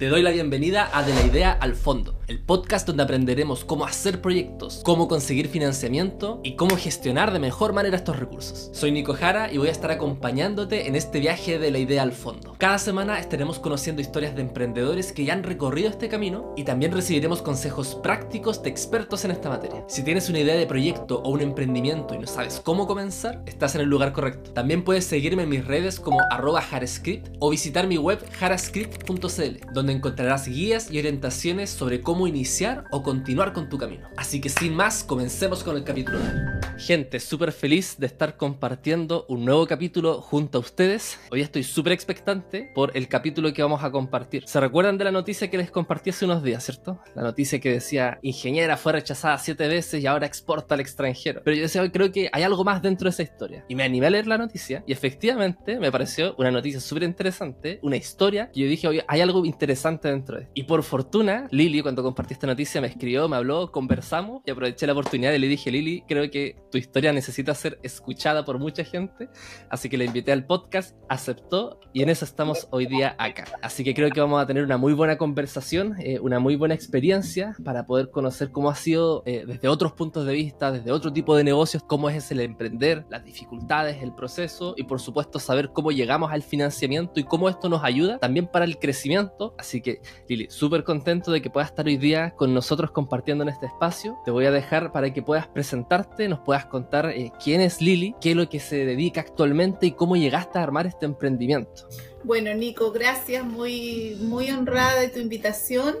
Te doy la bienvenida a De la Idea al Fondo, el podcast donde aprenderemos cómo hacer proyectos, cómo conseguir financiamiento y cómo gestionar de mejor manera estos recursos. Soy Nico Jara y voy a estar acompañándote en este viaje de la idea al fondo. Cada semana estaremos conociendo historias de emprendedores que ya han recorrido este camino y también recibiremos consejos prácticos de expertos en esta materia. Si tienes una idea de proyecto o un emprendimiento y no sabes cómo comenzar, estás en el lugar correcto. También puedes seguirme en mis redes como arroba jarascript o visitar mi web jarascript.cl, donde encontrarás guías y orientaciones sobre cómo iniciar o continuar con tu camino. Así que sin más, comencemos con el capítulo hoy. Gente, súper feliz de estar compartiendo un nuevo capítulo junto a ustedes. Hoy estoy súper expectante por el capítulo que vamos a compartir. ¿Se recuerdan de la noticia que les compartí hace unos días, cierto? La noticia que decía, ingeniera fue rechazada siete veces y ahora exporta al extranjero. Pero yo decía, hoy creo que hay algo más dentro de esa historia. Y me animé a leer la noticia y efectivamente me pareció una noticia súper interesante, una historia que yo dije, oye, hay algo interesante dentro de. Y por fortuna, Lili, cuando compartí esta noticia, me escribió, me habló, conversamos y aproveché la oportunidad y le dije, Lili, creo que tu historia necesita ser escuchada por mucha gente. Así que la invité al podcast, aceptó y en eso estamos hoy día acá. Así que creo que vamos a tener una muy buena conversación, eh, una muy buena experiencia para poder conocer cómo ha sido eh, desde otros puntos de vista, desde otro tipo de negocios, cómo es el emprender, las dificultades, el proceso y por supuesto saber cómo llegamos al financiamiento y cómo esto nos ayuda también para el crecimiento. Así Así que, Lili, súper contento de que puedas estar hoy día con nosotros compartiendo en este espacio. Te voy a dejar para que puedas presentarte, nos puedas contar eh, quién es Lili, qué es lo que se dedica actualmente y cómo llegaste a armar este emprendimiento. Bueno, Nico, gracias, muy, muy honrada de tu invitación.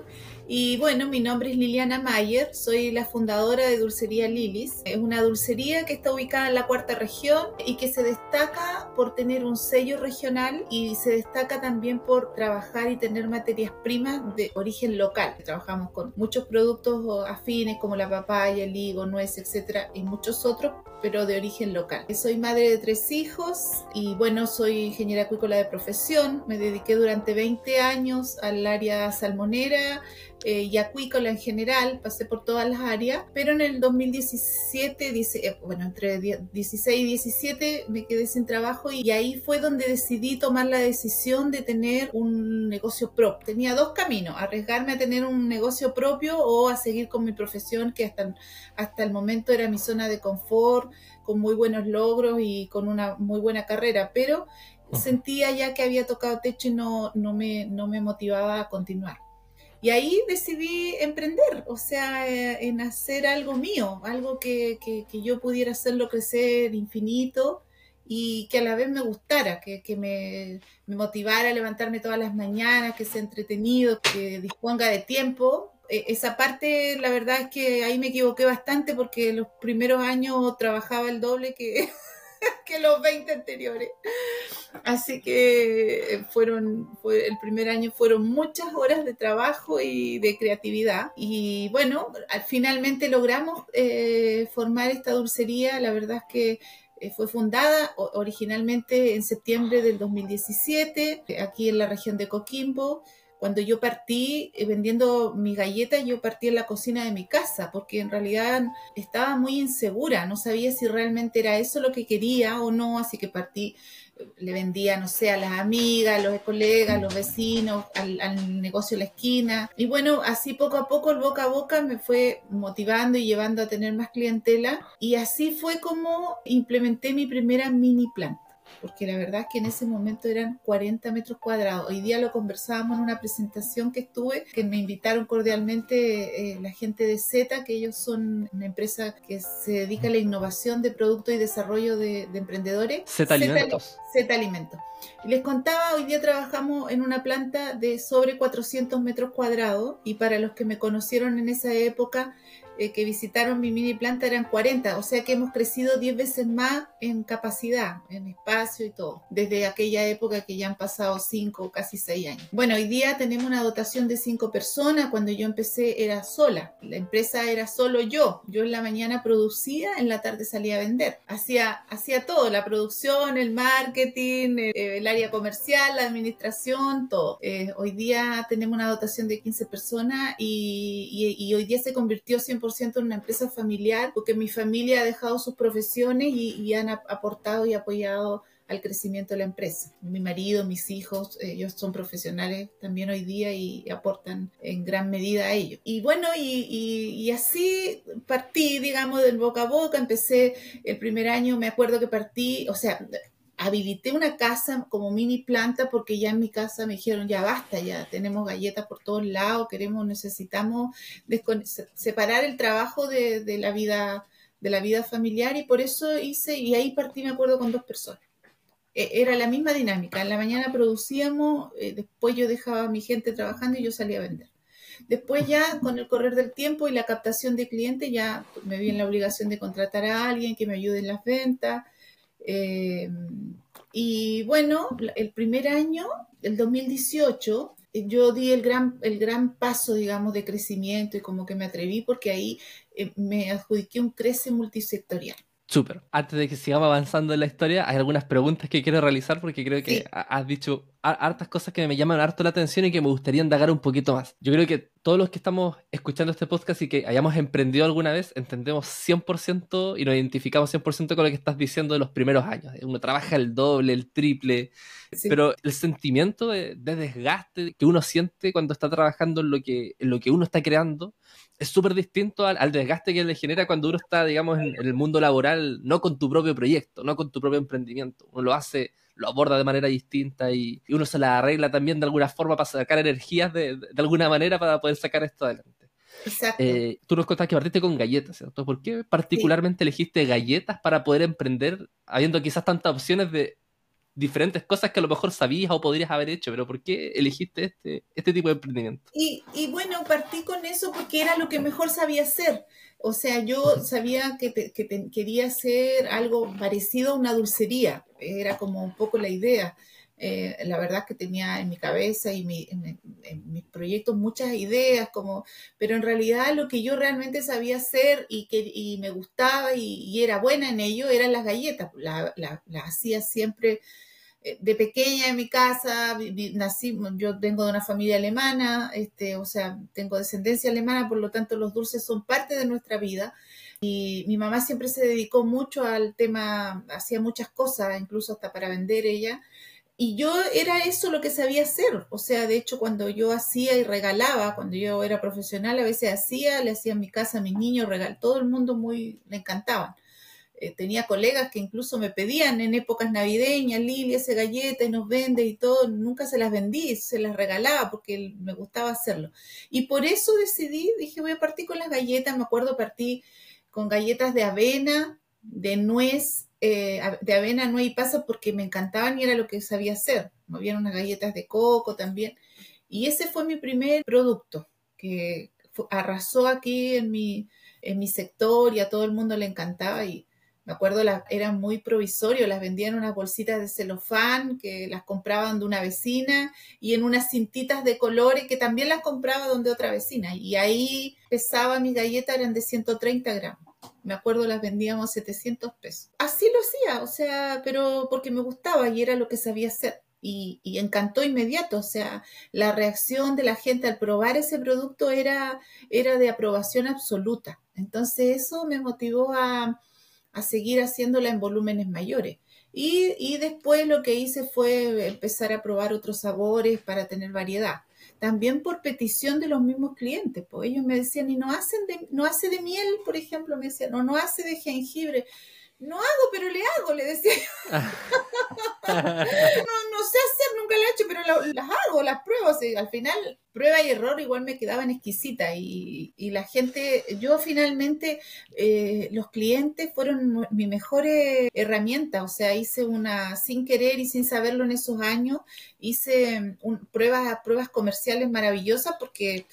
Y bueno, mi nombre es Liliana Mayer, soy la fundadora de Dulcería Lilis. Es una dulcería que está ubicada en la cuarta región y que se destaca por tener un sello regional y se destaca también por trabajar y tener materias primas de origen local. Trabajamos con muchos productos afines como la papaya, el higo, nuez, etcétera, y muchos otros, pero de origen local. Soy madre de tres hijos y bueno, soy ingeniera acuícola de profesión. Me dediqué durante 20 años al área salmonera eh, y acuícola en general, pasé por todas las áreas, pero en el 2017, dice, eh, bueno, entre 16 y 17 me quedé sin trabajo y ahí fue donde decidí tomar la decisión de tener un negocio propio. Tenía dos caminos, arriesgarme a tener un negocio propio o a seguir con mi profesión, que hasta, hasta el momento era mi zona de confort, con muy buenos logros y con una muy buena carrera, pero sentía ya que había tocado techo y no, no, me, no me motivaba a continuar. Y ahí decidí emprender, o sea, eh, en hacer algo mío, algo que, que, yo pudiera hacerlo crecer infinito y que a la vez me gustara, que, que me, me, motivara a levantarme todas las mañanas, que sea entretenido, que disponga de tiempo. E, esa parte, la verdad es que ahí me equivoqué bastante porque los primeros años trabajaba el doble que, que los 20 anteriores. Así que fueron, fue, el primer año fueron muchas horas de trabajo y de creatividad. Y bueno, finalmente logramos eh, formar esta dulcería. La verdad es que eh, fue fundada originalmente en septiembre del 2017, aquí en la región de Coquimbo cuando yo partí eh, vendiendo mis galletas, yo partí en la cocina de mi casa, porque en realidad estaba muy insegura, no sabía si realmente era eso lo que quería o no, así que partí, eh, le vendía, no sé, a las amigas, a los colegas, a los vecinos, al, al negocio de la esquina. Y bueno, así poco a poco, el boca a boca, me fue motivando y llevando a tener más clientela. Y así fue como implementé mi primera mini planta porque la verdad es que en ese momento eran 40 metros cuadrados. Hoy día lo conversábamos en una presentación que estuve, que me invitaron cordialmente eh, la gente de Z, que ellos son una empresa que se dedica a la innovación de productos y desarrollo de, emprendedores. Z Alimentos. Z Alimentos. Les contaba, hoy día trabajamos en una planta de sobre 400 metros cuadrados y para los que me conocieron en esa época, eh, que visitaron mi mini planta eran 40, o sea que hemos crecido 10 veces más en capacidad, en espacio y todo, desde aquella época que ya han pasado 5 casi 6 años. Bueno, hoy día tenemos una dotación de 5 personas, cuando yo empecé era sola, la empresa era solo yo, yo en la mañana producía, en la tarde salía a vender, hacía, hacía todo, la producción, el marketing, el, área comercial, la administración, todo. Eh, hoy día tenemos una dotación de 15 personas y, y hoy día se convirtió 100% en una empresa familiar, porque mi familia ha dejado sus profesiones y, han aportado y apoyado al crecimiento de la empresa. Mi marido, mis hijos, ellos son profesionales también hoy día y aportan en gran medida a ello. Y bueno, y, y, así partí, digamos, del boca a boca, empecé el primer año, me acuerdo que partí, o sea, habilité una casa como mini planta porque ya en mi casa me dijeron, ya basta, ya tenemos galletas por todos lados, queremos, necesitamos separar el trabajo de, la vida de la vida familiar y por eso hice, y ahí partí, me acuerdo, con dos personas. E, era la misma dinámica, en la mañana producíamos, eh, después yo dejaba a mi gente trabajando y yo salía a vender. Después ya con el correr del tiempo y la captación de clientes ya me vi en la obligación de contratar a alguien que me ayude en las ventas. Eh, y bueno, el primer año, el 2018, yo di el gran, el gran paso, digamos, de crecimiento y como que me atreví porque ahí eh, me adjudiqué un crece multisectorial. Súper. Antes de que sigamos avanzando en la historia, hay algunas preguntas que quiero realizar porque creo que has dicho hartas cosas que me llaman harto la atención y que me gustaría indagar un poquito más. Yo creo que todos los que estamos escuchando este podcast y que hayamos emprendido alguna vez, entendemos 100% y nos identificamos 100% con lo que estás diciendo de los primeros años. Uno trabaja el doble, el triple, pero el sentimiento de, desgaste que uno siente cuando está trabajando en lo que, en lo que uno está creando es súper distinto al, desgaste que le genera cuando uno está, digamos, en, el mundo laboral, no con tu propio proyecto, no con tu propio emprendimiento. Uno lo hace, lo aborda de manera distinta y, uno se la arregla también de alguna forma para sacar energías de, alguna manera para poder sacar esto adelante. Exacto. Eh, tú nos contaste que partiste con galletas, ¿cierto? ¿Por qué particularmente elegiste galletas para poder emprender, habiendo quizás tantas opciones de diferentes cosas que a lo mejor sabías o podrías haber hecho, pero ¿por qué elegiste este, este tipo de emprendimiento? Y, y bueno, partí con eso porque era lo que mejor sabía hacer. O sea, yo sabía que, que quería hacer algo parecido a una dulcería, era como un poco la idea. Eh, la verdad que tenía en mi cabeza y en, mis proyectos muchas ideas, como, pero en realidad lo que yo realmente sabía hacer y que y me gustaba y, era buena en ello eran las galletas. Las la, hacía siempre de pequeña en mi casa, nací, yo vengo de una familia alemana, este, o sea, tengo descendencia alemana, por lo tanto los dulces son parte de nuestra vida. Y mi mamá siempre se dedicó mucho al tema, hacía muchas cosas, incluso hasta para vender ella. Y yo era eso lo que sabía hacer. O sea, de hecho, cuando yo hacía y regalaba, cuando yo era profesional, a veces hacía, le hacía en mi casa a mis niños, regal, todo el mundo muy, le encantaban. Eh, tenía colegas que incluso me pedían en épocas navideñas, Lili, ese galleta y nos vende y todo, nunca se las vendí, se las regalaba porque me gustaba hacerlo. Y por eso decidí, dije, voy a partir con las galletas, me acuerdo, partí con galletas de avena, de nuez, eh, de avena, nuez y pasa porque me encantaban y era lo que sabía hacer. Habían unas galletas de coco también. Y ese fue mi primer producto que arrasó aquí en mi, en mi sector y a todo el mundo le encantaba y me acuerdo, la, eran muy provisorios, las vendían en unas bolsitas de celofán que las compraban de una vecina y en unas cintitas de colores que también las compraba donde otra vecina. Y ahí pesaba mi galleta, eran de 130 gramos. Me acuerdo las vendíamos 700 pesos. Así lo hacía, o sea, pero porque me gustaba y era lo que sabía hacer. Y, y, encantó inmediato, o sea, la reacción de la gente al probar ese producto era, era de aprobación absoluta. Entonces eso me motivó a, a seguir haciéndola en volúmenes mayores. Y, y, después lo que hice fue empezar a probar otros sabores para tener variedad también por petición de los mismos clientes, pues ellos me decían, y no hacen de, no hace de miel, por ejemplo, me decían, no, no hace de jengibre. No hago, pero le hago, le decía. no, no, sé hacer, nunca le he hecho, pero las hago, las pruebo. al final, prueba y error igual me quedaban exquisitas. Y, y la gente, yo finalmente, eh, los clientes fueron mi mejor herramienta. O sea, hice una, sin querer y sin saberlo en esos años, hice pruebas, pruebas comerciales maravillosas porque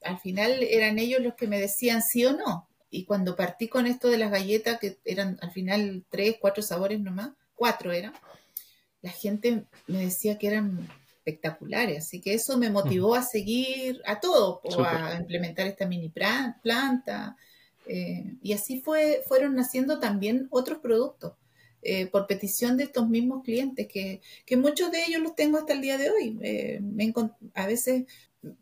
al final eran ellos los que me decían sí o no y cuando partí con esto de las galletas, que eran al final tres, cuatro sabores nomás, cuatro eran, la gente me decía que eran espectaculares. Así que eso me motivó a seguir a todo, a implementar esta mini planta. Eh, y así fue, fueron naciendo también otros productos. Eh, por petición de estos mismos clientes, que, que, muchos de ellos los tengo hasta el día de hoy. Eh, me a veces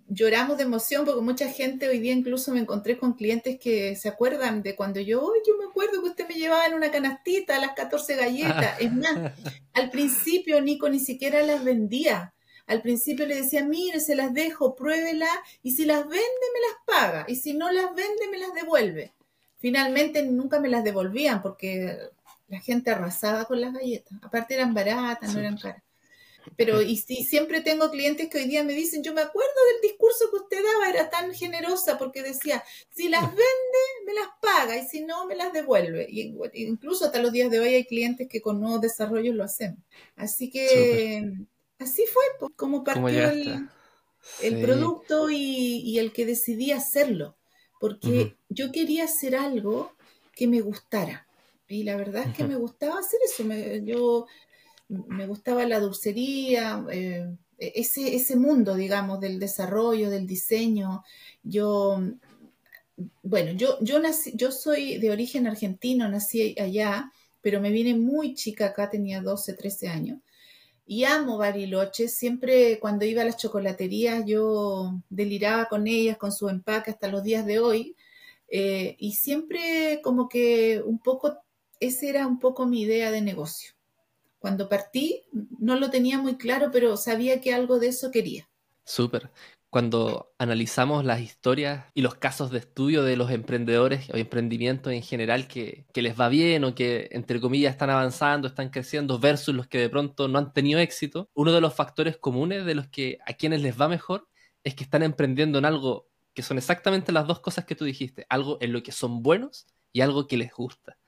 lloramos de emoción porque mucha gente hoy día incluso me encontré con clientes que se acuerdan de cuando yo, yo me acuerdo que usted me llevaba en una canastita las 14 galletas. Es más, al principio Nico ni siquiera las vendía. Al principio le decía, mire, se las dejo, pruébela y si las vende me las paga y si no las vende me las devuelve. Finalmente nunca me las devolvían porque la gente arrasaba con las galletas. Aparte eran baratas, no eran caras. Pero y, siempre tengo clientes que hoy día me dicen, yo me acuerdo del discurso que usted daba, era tan generosa porque decía, si las vende, me las paga y si no, me las devuelve. Y incluso hasta los días de hoy hay clientes que con nuevos desarrollos lo hacen. Así que así fue como partió el, producto y, el que decidí hacerlo. Porque yo quería hacer algo que me gustara. Y la verdad es que me gustaba hacer eso. yo me gustaba la dulcería, eh, ese, ese mundo, digamos, del desarrollo, del diseño. Yo, bueno, yo, yo, nací, yo soy de origen argentino, nací allá, pero me vine muy chica acá, tenía 12, 13 años. Y amo Bariloche, siempre cuando iba a las chocolaterías yo deliraba con ellas, con su empaque hasta los días de hoy. Eh, y siempre como que un poco, esa era un poco mi idea de negocio. Cuando partí no lo tenía muy claro, pero sabía que algo de eso quería. Súper. Cuando analizamos las historias y los casos de estudio de los emprendedores o emprendimientos en general que, les va bien o que, entre comillas, están avanzando, están creciendo, versus los que de pronto no han tenido éxito, uno de los factores comunes de los que a quienes les va mejor es que están emprendiendo en algo que son exactamente las dos cosas que tú dijiste, algo en lo que son buenos y algo que les gusta.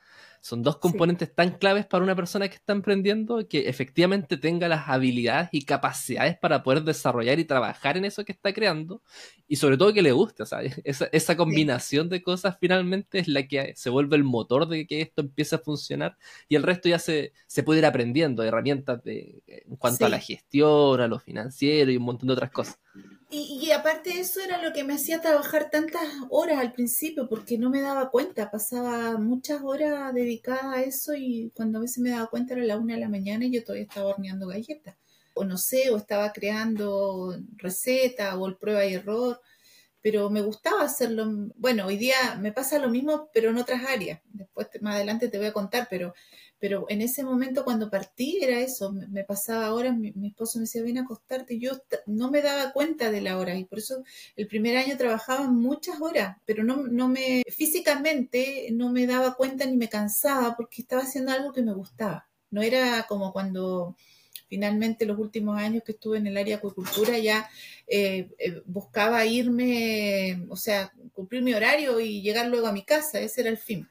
Son dos componentes tan claves para una persona que está emprendiendo que efectivamente tenga las habilidades y capacidades para poder desarrollar y trabajar en eso que está creando y sobre todo que le guste. Esa, esa combinación de cosas finalmente es la que se vuelve el motor de que esto empiece a funcionar y el resto ya se, se puede ir aprendiendo, herramientas de, en cuanto a la gestión, a lo financiero y un montón de otras cosas. Y, aparte eso era lo que me hacía trabajar tantas horas al principio, porque no me daba cuenta, pasaba muchas horas dedicadas a eso y cuando a veces me daba cuenta era la una de la mañana y yo todavía estaba horneando galletas. O no sé, o estaba creando receta o el prueba y error, pero me gustaba hacerlo. Bueno, hoy día me pasa lo mismo, pero en otras áreas. Después más adelante te voy a contar, pero pero en ese momento cuando partí era eso, me, pasaba horas, mi, esposo me decía, ven a acostarte, y yo no me daba cuenta de la hora y por eso el primer año trabajaba muchas horas, pero no, no me, físicamente no me daba cuenta ni me cansaba porque estaba haciendo algo que me gustaba. No era como cuando finalmente los últimos años que estuve en el área de acuicultura ya eh, eh, buscaba irme, o sea, cumplir mi horario y llegar luego a mi casa, ese era el fin.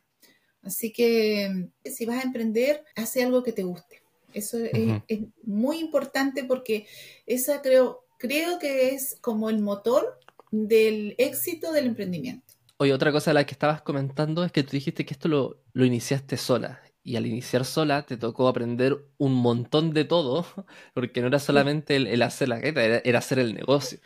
Así que si vas a emprender, hace algo que te guste. Eso es, muy importante porque esa creo, creo que es como el motor del éxito del emprendimiento. Oye, otra cosa de la que estabas comentando es que tú dijiste que esto lo, iniciaste sola. Y al iniciar sola te tocó aprender un montón de todo, porque no era solamente el, hacer la galleta, era, hacer el negocio.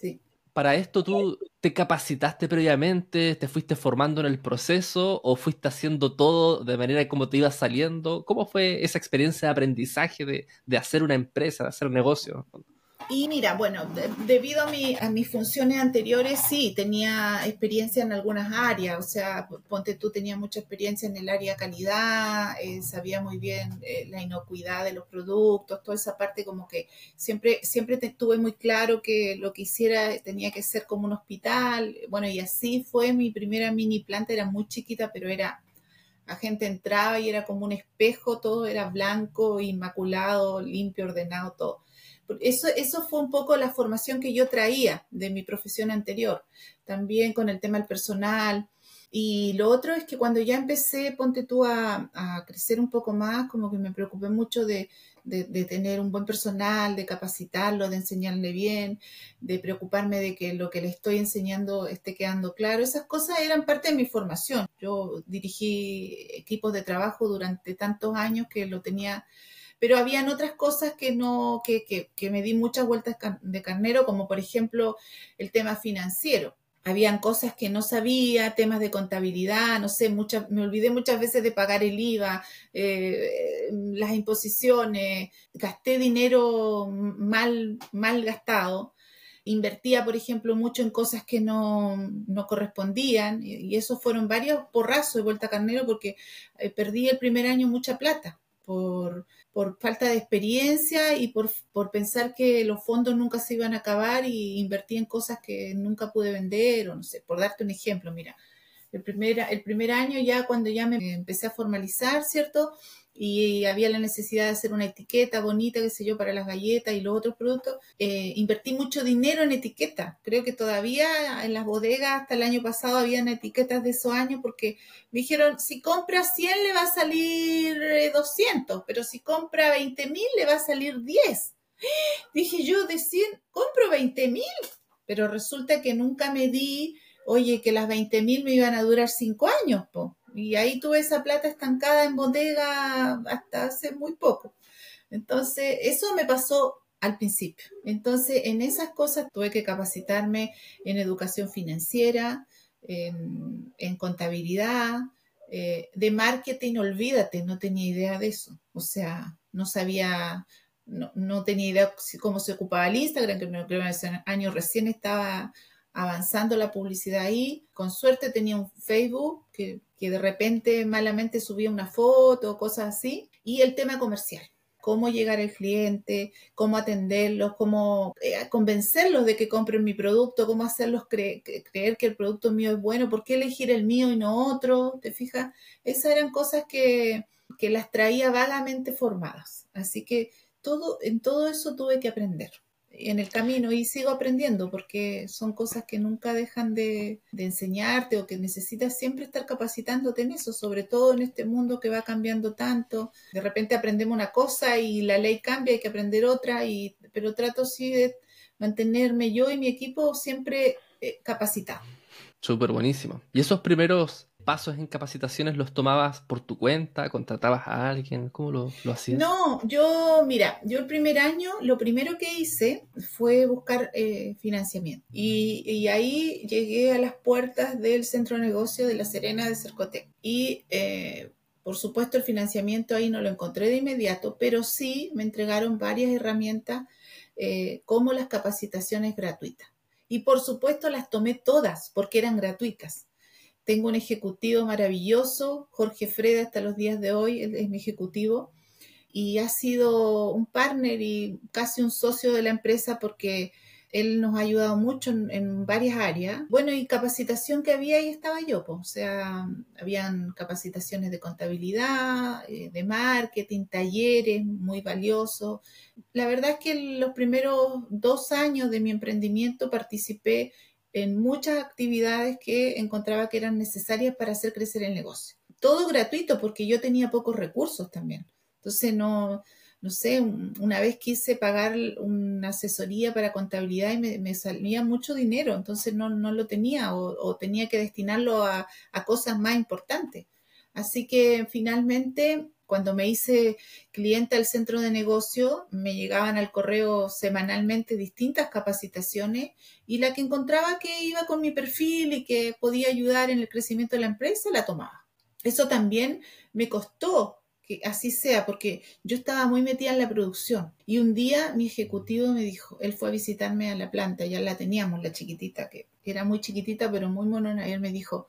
Sí para esto tú te capacitaste previamente, te fuiste formando en el proceso o fuiste haciendo todo de manera como te ibas saliendo? ¿Cómo fue esa experiencia de aprendizaje de, de hacer una empresa, de hacer un negocio? Y mira, bueno, debido a, mi, a mis funciones anteriores, sí, tenía experiencia en algunas áreas, o sea, ponte tú, tenía mucha experiencia en el área calidad, eh, sabía muy bien eh, la inocuidad de los productos, toda esa parte como que siempre, siempre tuve muy claro que lo que hiciera tenía que ser como un hospital, bueno, y así fue mi primera mini planta, era muy chiquita, pero era la gente entraba y era como un espejo, todo era blanco, inmaculado, limpio, ordenado, todo. Eso, eso fue un poco la formación que yo traía de mi profesión anterior, también con el tema del personal. Y lo otro es que cuando ya empecé, ponte tú a, crecer un poco más, como que me preocupé mucho de, tener un buen personal, de capacitarlo, de enseñarle bien, de preocuparme de que lo que le estoy enseñando esté quedando claro. Esas cosas eran parte de mi formación. Yo dirigí equipos de trabajo durante tantos años que lo tenía pero habían otras cosas que no, que, que, me di muchas vueltas de carnero, como por ejemplo el tema financiero. Habían cosas que no sabía, temas de contabilidad, no sé, muchas, me olvidé muchas veces de pagar el IVA, eh, las imposiciones, gasté dinero mal, mal gastado. invertía, por ejemplo, mucho en cosas que no, no correspondían y, y esos fueron varios porrazos de vuelta a carnero porque eh, perdí el primer año mucha plata por, por falta de experiencia y por, por, pensar que los fondos nunca se iban a acabar y invertí en cosas que nunca pude vender o no sé, por darte un ejemplo, mira, el primer, el primer año ya cuando ya me empecé a formalizar, ¿cierto? Y había la necesidad de hacer una etiqueta bonita, qué sé yo, para las galletas y los otros productos, eh, invertí mucho dinero en etiquetas. Creo que todavía en las bodegas hasta el año pasado habían etiquetas de esos años porque me dijeron, si compra 100 le va a salir 200, eh, pero si compra 20 mil le va a salir 10. Dije yo, de 100, compro 20 mil, pero resulta que nunca me di, oye, que las 20 mil me iban a durar 5 años, po. Y ahí tuve esa plata estancada en bodega hasta hace muy poco. Entonces, eso me pasó al principio. Entonces, en esas cosas tuve que capacitarme en educación financiera, en, contabilidad, eh, de marketing, olvídate, no tenía idea de eso. O sea, no sabía, no, tenía idea cómo se ocupaba el Instagram, que creo que ese año recién estaba avanzando la publicidad ahí. Con suerte tenía un Facebook que, de repente malamente subía una foto cosas así. Y el tema comercial. Cómo llegar al cliente, cómo atenderlos, cómo eh, convencerlos de que compren mi producto, cómo hacerlos creer que el producto mío es bueno, por qué elegir el mío y no otro, ¿te fijas? Esas eran cosas que, que las traía vagamente formadas. Así que todo, en todo eso tuve que aprender en el camino y sigo aprendiendo porque son cosas que nunca dejan de, enseñarte o que necesitas siempre estar capacitándote en eso, sobre todo en este mundo que va cambiando tanto. De repente aprendemos una cosa y la ley cambia, hay que aprender otra, y, pero trato sí de mantenerme yo y mi equipo siempre eh, capacitados. Súper buenísimo. ¿Y esos primeros pasos en capacitaciones los tomabas por tu cuenta? ¿Contratabas a alguien? ¿Cómo lo, hacías? No, yo, mira, yo el primer año lo primero que hice fue buscar eh, financiamiento. Y, ahí llegué a las puertas del centro de negocio de La Serena de Cercotec. Y eh, por supuesto el financiamiento ahí no lo encontré de inmediato, pero sí me entregaron varias herramientas eh, como las capacitaciones gratuitas. Y por supuesto las tomé todas porque eran gratuitas. Tengo un ejecutivo maravilloso, Jorge Freda, hasta los días de hoy, es mi ejecutivo, y ha sido un partner y casi un socio de la empresa porque él nos ha ayudado mucho en, varias áreas. Bueno, y capacitación que había ahí estaba yo, pues, o sea, habían capacitaciones de contabilidad, eh, de marketing, talleres muy valiosos. La verdad es que los primeros dos años de mi emprendimiento participé en muchas actividades que encontraba que eran necesarias para hacer crecer el negocio. Todo gratuito porque yo tenía pocos recursos también. Entonces no, no sé, una vez quise pagar una asesoría para contabilidad y me, salía mucho dinero, entonces no, no lo tenía o, tenía que destinarlo a, a cosas más importantes. Así que finalmente cuando me hice cliente al centro de negocio, me llegaban al correo semanalmente distintas capacitaciones y la que encontraba que iba con mi perfil y que podía ayudar en el crecimiento de la empresa, la tomaba. Eso también me costó que así sea, porque yo estaba muy metida en la producción. Y un día mi ejecutivo me dijo, él fue a visitarme a la planta, ya la teníamos, la chiquitita, que era muy chiquitita, pero muy monona, y él me dijo,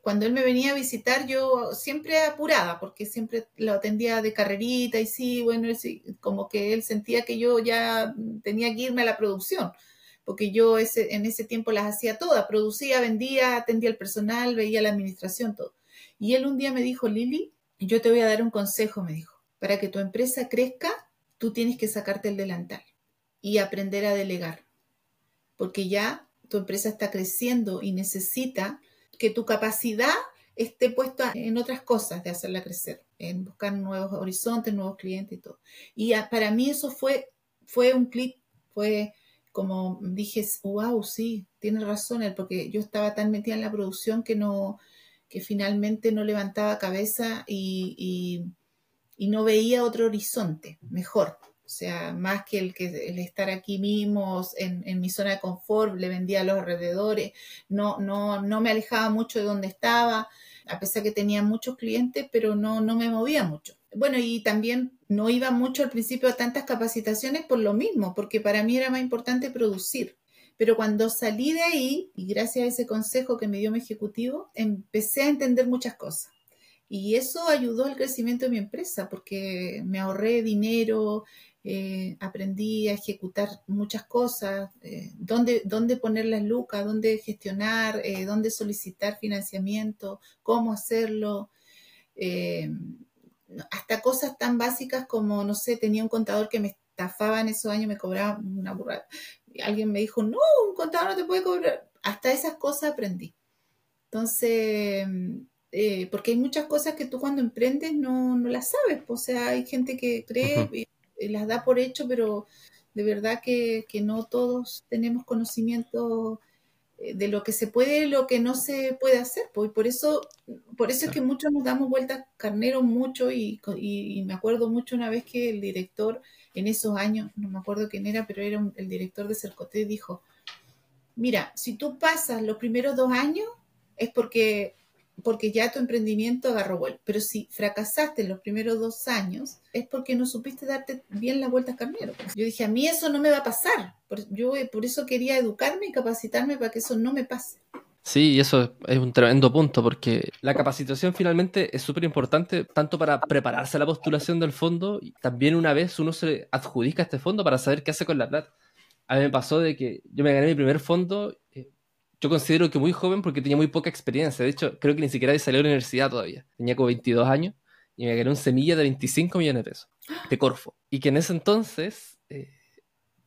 cuando él me venía a visitar, yo siempre apurada, porque siempre lo atendía de carrerita y sí, bueno, como que él sentía que yo ya tenía que irme a la producción, porque yo en ese tiempo las hacía todas, producía, vendía, atendía al personal, veía la administración, todo. Y él un día me dijo, Lili, yo te voy a dar un consejo, me dijo, para que tu empresa crezca, tú tienes que sacarte el delantal y aprender a delegar, porque ya tu empresa está creciendo y necesita que tu capacidad esté puesta en otras cosas de hacerla crecer, en buscar nuevos horizontes, nuevos clientes y todo. Y para mí eso fue, fue un clic, fue como dije, wow, sí, tiene razón porque yo estaba tan metida en la producción que no, que finalmente no levantaba cabeza y no veía otro horizonte mejor. O sea, más que el, que el estar aquí mismo en, mi zona de confort, le vendía a los alrededores, no, no, no me alejaba mucho de donde estaba, a pesar que tenía muchos clientes, pero no, no me movía mucho. Bueno, y también no iba mucho al principio a tantas capacitaciones por lo mismo, porque para mí era más importante producir. Pero cuando salí de ahí, y gracias a ese consejo que me dio mi ejecutivo, empecé a entender muchas cosas. Y eso ayudó al crecimiento de mi empresa porque me ahorré dinero, eh, aprendí a ejecutar muchas cosas, eh, dónde, dónde, poner las lucas, dónde gestionar, eh, dónde solicitar financiamiento, cómo hacerlo. hasta cosas tan básicas como, no sé, tenía un contador que me estafaba en esos años, me cobraba una burrada. Alguien me dijo, no, un contador no te puede cobrar. Hasta esas cosas aprendí. Entonces, eh, porque hay muchas cosas que tú cuando emprendes no, no las sabes, o sea, hay gente que cree las da por hecho, pero de verdad que, no todos tenemos conocimiento eh, de lo que se puede y lo que no se puede hacer, pues, y por eso, por eso es que muchos nos damos vueltas carnero mucho y, y, me acuerdo mucho una vez que el director en esos años, no me acuerdo quién era, pero era el director de Cercoté, dijo, mira, si tú pasas los primeros dos años es porque porque ya tu emprendimiento agarró vuelo. Pero si fracasaste en los primeros dos años, es porque no supiste darte bien las vueltas carnero. Yo dije, a mí eso no me va a pasar. Yo por eso quería educarme y capacitarme para que eso no me pase. Sí, y eso es un tremendo punto, porque la capacitación finalmente es súper importante, tanto para prepararse a la postulación del fondo, y también una vez uno se adjudica este fondo para saber qué hace con la plata. A mí me pasó de que yo me gané mi primer fondo yo considero que muy joven porque tenía muy poca experiencia. De hecho, creo que ni siquiera salió de la universidad todavía. Tenía como 22 años y me gané un semilla de 25 millones de pesos de Corfo. Y que en ese entonces,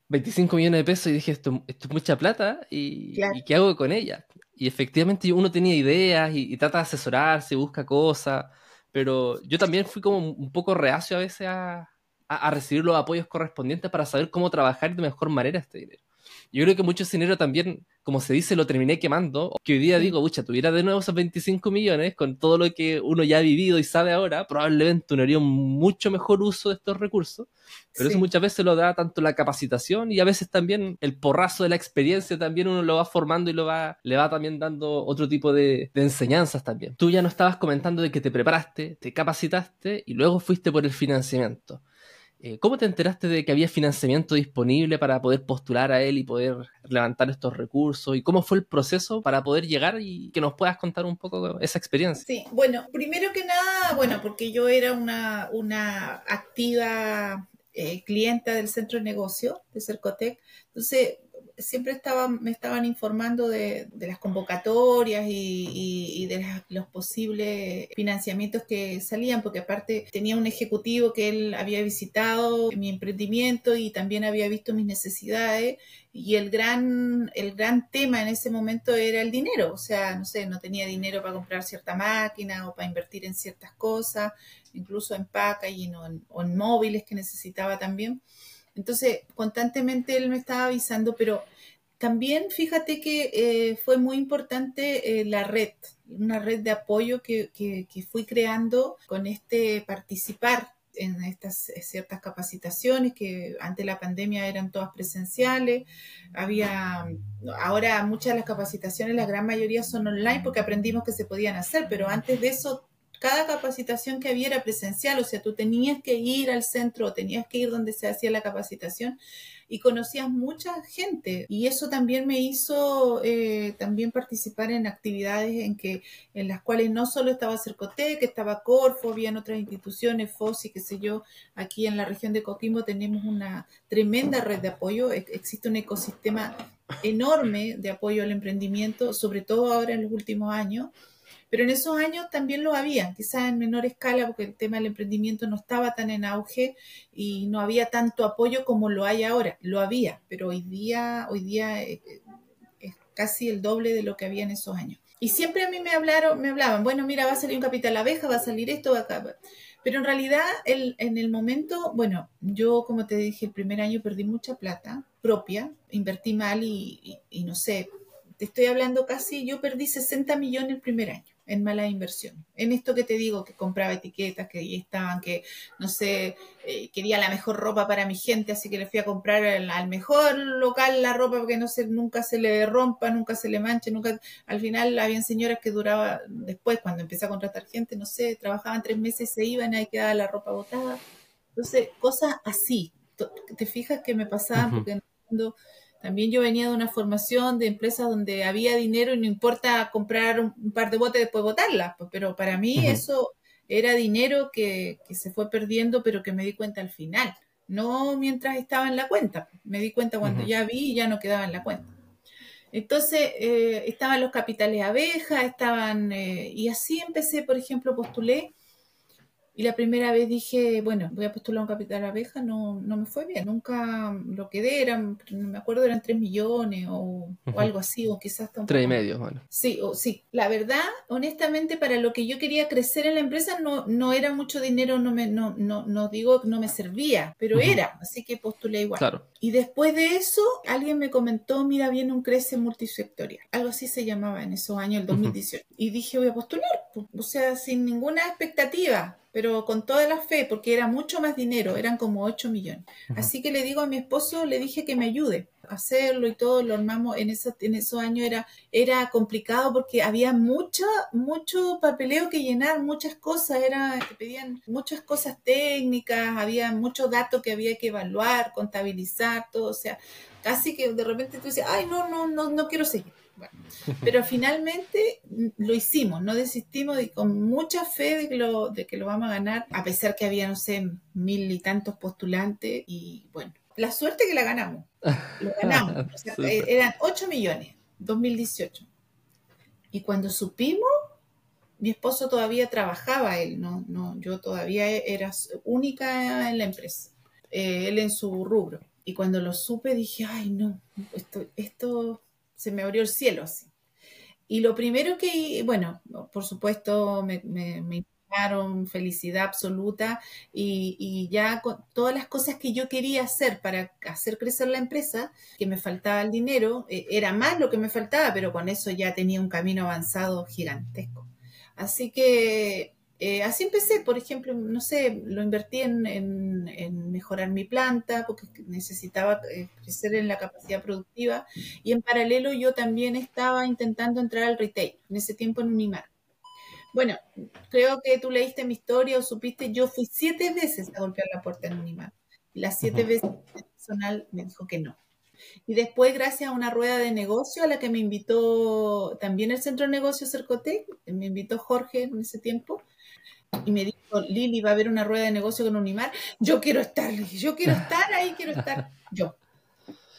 25 eh, millones de pesos y dije, esto, esto es mucha plata y, ¿qué hago con ella? Y efectivamente uno tenía ideas y, trata de asesorarse, busca cosas, pero yo también fui como un poco reacio a veces a, a recibir los apoyos correspondientes para saber cómo trabajar de mejor manera este dinero. Yo creo que mucho dinero también, como se dice, lo terminé quemando. Que hoy día digo, pucha, tuviera de nuevo esos 25 millones con todo lo que uno ya ha vivido y sabe ahora, probablemente uno haría un mucho mejor uso de estos recursos. Pero eso muchas veces lo da tanto la capacitación y a veces también el porrazo de la experiencia también uno lo va formando y lo va, le va también dando otro tipo de, de enseñanzas también. Tú ya no estabas comentando de que te preparaste, te capacitaste y luego fuiste por el financiamiento. Eh, ¿Cómo te enteraste de que había financiamiento disponible para poder postular a él y poder levantar estos recursos? ¿Y cómo fue el proceso para poder llegar y que nos puedas contar un poco esa experiencia? Sí, bueno, primero que nada, bueno, porque yo era una, activa eh, clienta del centro de negocio de Cercotec, entonces siempre estaban, me estaban informando de, las convocatorias y, de los posibles financiamientos que salían, porque aparte tenía un ejecutivo que él había visitado mi emprendimiento y también había visto mis necesidades y el gran, el gran tema en ese momento era el dinero, o sea, no sé, no tenía dinero para comprar cierta máquina o para invertir en ciertas cosas, incluso en packaging o en, o en móviles que necesitaba también. Entonces, constantemente él me estaba avisando, pero también fíjate que eh, fue muy importante eh, la red, una red de apoyo que, que, fui creando con este participar en estas eh, ciertas capacitaciones que ante la pandemia eran todas presenciales. Había, ahora muchas de las capacitaciones, la gran mayoría son online porque aprendimos que se podían hacer, pero antes de eso cada capacitación que había era presencial, o sea, tú tenías que ir al centro, tenías que ir donde se hacía la capacitación y conocías mucha gente. Y eso también me hizo eh, también participar en actividades en que en las cuales no solo estaba Cercotec, estaba Corfo, habían otras instituciones, FOSI, qué sé yo, aquí en la región de Coquimbo tenemos una tremenda red de apoyo, existe un ecosistema enorme de apoyo al emprendimiento, sobre todo ahora en los últimos años pero en esos años también lo había, quizás en menor escala, porque el tema del emprendimiento no estaba tan en auge y no había tanto apoyo como lo hay ahora. Lo había, pero hoy día, hoy día eh, eh, es casi el doble de lo que había en esos años. Y siempre a mí me hablaron, me hablaban, bueno, mira, va a salir un capital abeja, va a salir esto, va acá. Pero en realidad, el, en el momento, bueno, yo como te dije, el primer año perdí mucha plata propia, invertí mal y, y no sé, te estoy hablando casi, yo perdí 60 millones el primer año en mala inversión. En esto que te digo, que compraba etiquetas, que ahí estaban, que no sé, eh, quería la mejor ropa para mi gente, así que le fui a comprar al, mejor local la ropa porque no se, nunca se le rompa, nunca se le manche, nunca. Al final habían señoras que duraba, después cuando empecé a contratar gente, no sé, trabajaban tres meses, se iban y ahí quedaba la ropa botada. Entonces, cosas así. Te fijas que me pasaban porque También yo venía de una formación de empresas donde había dinero y no importa comprar un, par de botes y después botarlas, pues, pero para mí eso era dinero que, que, se fue perdiendo, pero que me di cuenta al final, no mientras estaba en la cuenta, me di cuenta cuando ya vi y ya no quedaba en la cuenta. Entonces, eh, estaban los capitales abejas, estaban, eh, y así empecé, por ejemplo, postulé y la primera vez dije, bueno, voy a postular un capital abeja, no, no me fue bien, nunca lo quedé, eran, no me acuerdo, eran 3 millones o, algo así, o quizás hasta Tres y medio, bueno. Sí, o, sí. La verdad, honestamente, para lo que yo quería crecer en la empresa no, no era mucho dinero, no me, no, no, no digo no me servía, pero era, así que postulé igual. Claro. Y después de eso, alguien me comentó, mira, viene un crece multisectorial. Algo así se llamaba en esos años, el 2018. Y dije, voy a postular, o sea, sin ninguna expectativa pero con toda la fe, porque era mucho más dinero, eran como 8 millones. Así que le digo a mi esposo, le dije que me ayude a hacerlo y todo, lo armamos en, esos, en esos años, era, era complicado porque había mucho, mucho papeleo que llenar, muchas cosas, era, te pedían muchas cosas técnicas, había muchos datos que había que evaluar, contabilizar, todo, o sea, casi que de repente tú dices, ay, no, no, no, no quiero seguir. Pero finalmente lo hicimos, no desistimos y con mucha fe de que, lo, de que lo vamos a ganar, a pesar que había, no sé, mil y tantos postulantes y bueno, la suerte que la ganamos, lo ganamos, eh, eran 8 millones, 2018. Y cuando supimos, mi esposo todavía trabajaba, él, no, no, yo todavía era única en la empresa, eh, él en su rubro. Y cuando lo supe dije, ay no, esto, esto se me abrió el cielo así. Y lo primero que, bueno, por supuesto me, me, me felicidad absoluta y, ya con todas las cosas que yo quería hacer para hacer crecer la empresa, que me faltaba el dinero, eh, era más lo que me faltaba, pero con eso ya tenía un camino avanzado gigantesco. Así que eh, así empecé, por ejemplo, no sé, lo invertí en, mejorar mi planta porque necesitaba eh, crecer en la capacidad productiva y en paralelo yo también estaba intentando entrar al retail, en ese tiempo en Unimar. Bueno, creo que tú leíste mi historia o supiste, yo fui siete veces a golpear la puerta en Unimar las siete veces el personal me dijo que no. Y después, gracias a una rueda de negocio a la que me invitó también el Centro de Negocios Cercotec, me invitó Jorge en ese tiempo, y me dijo, Lili, va a haber una rueda de negocio con Unimar, yo quiero estar, yo quiero estar ahí, quiero estar yo.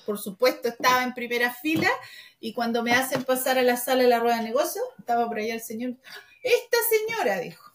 Por supuesto, estaba en primera fila y cuando me hacen pasar a la sala de la rueda de negocio, estaba por allá el señor, esta señora, dijo,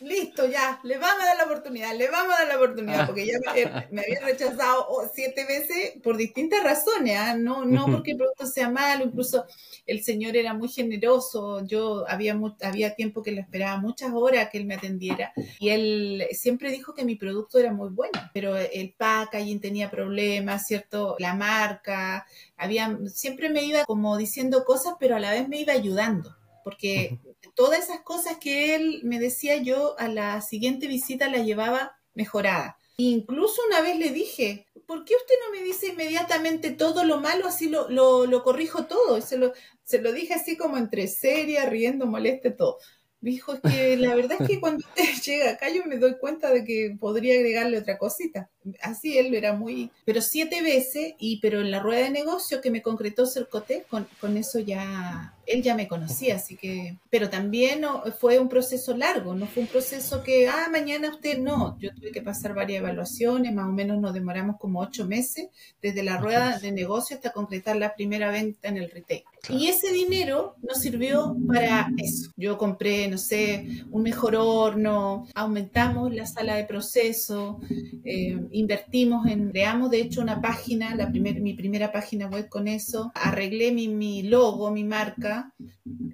listo, ya, le vamos a dar la oportunidad, le vamos a dar la oportunidad, porque ya me, eh, me habían rechazado oh, siete veces por distintas razones, ¿ah? no, no porque el producto sea malo, incluso el señor era muy generoso, yo había, había tiempo que le esperaba muchas horas que él me atendiera, y él siempre dijo que mi producto era muy bueno, pero el packaging tenía problemas, ¿cierto? La marca, había, siempre me iba como diciendo cosas, pero a la vez me iba ayudando, porque todas esas cosas que él me decía yo a la siguiente visita la llevaba mejorada. Incluso una vez le dije, ¿por qué usted no me dice inmediatamente todo lo malo, así lo, lo, corrijo todo? Se lo, se lo dije así como entre seria, riendo, moleste, todo. Dijo, es que la verdad es que cuando usted llega acá yo me doy cuenta de que podría agregarle otra cosita. Así él era muy... Pero siete veces, y pero en la rueda de negocio que me concretó Cercote, con, con eso ya él ya me conocía, así que, pero también fue un proceso largo, no fue un proceso que, ah, mañana usted no, yo tuve que pasar varias evaluaciones, más o menos nos demoramos como ocho meses, desde la rueda de negocio hasta concretar la primera venta en el retail. Y ese dinero nos sirvió para eso. Yo compré, no sé, un mejor horno, aumentamos la sala de proceso, eh, invertimos en, creamos de hecho una página, la primer, mi primera página web con eso, arreglé mi, mi logo, mi marca,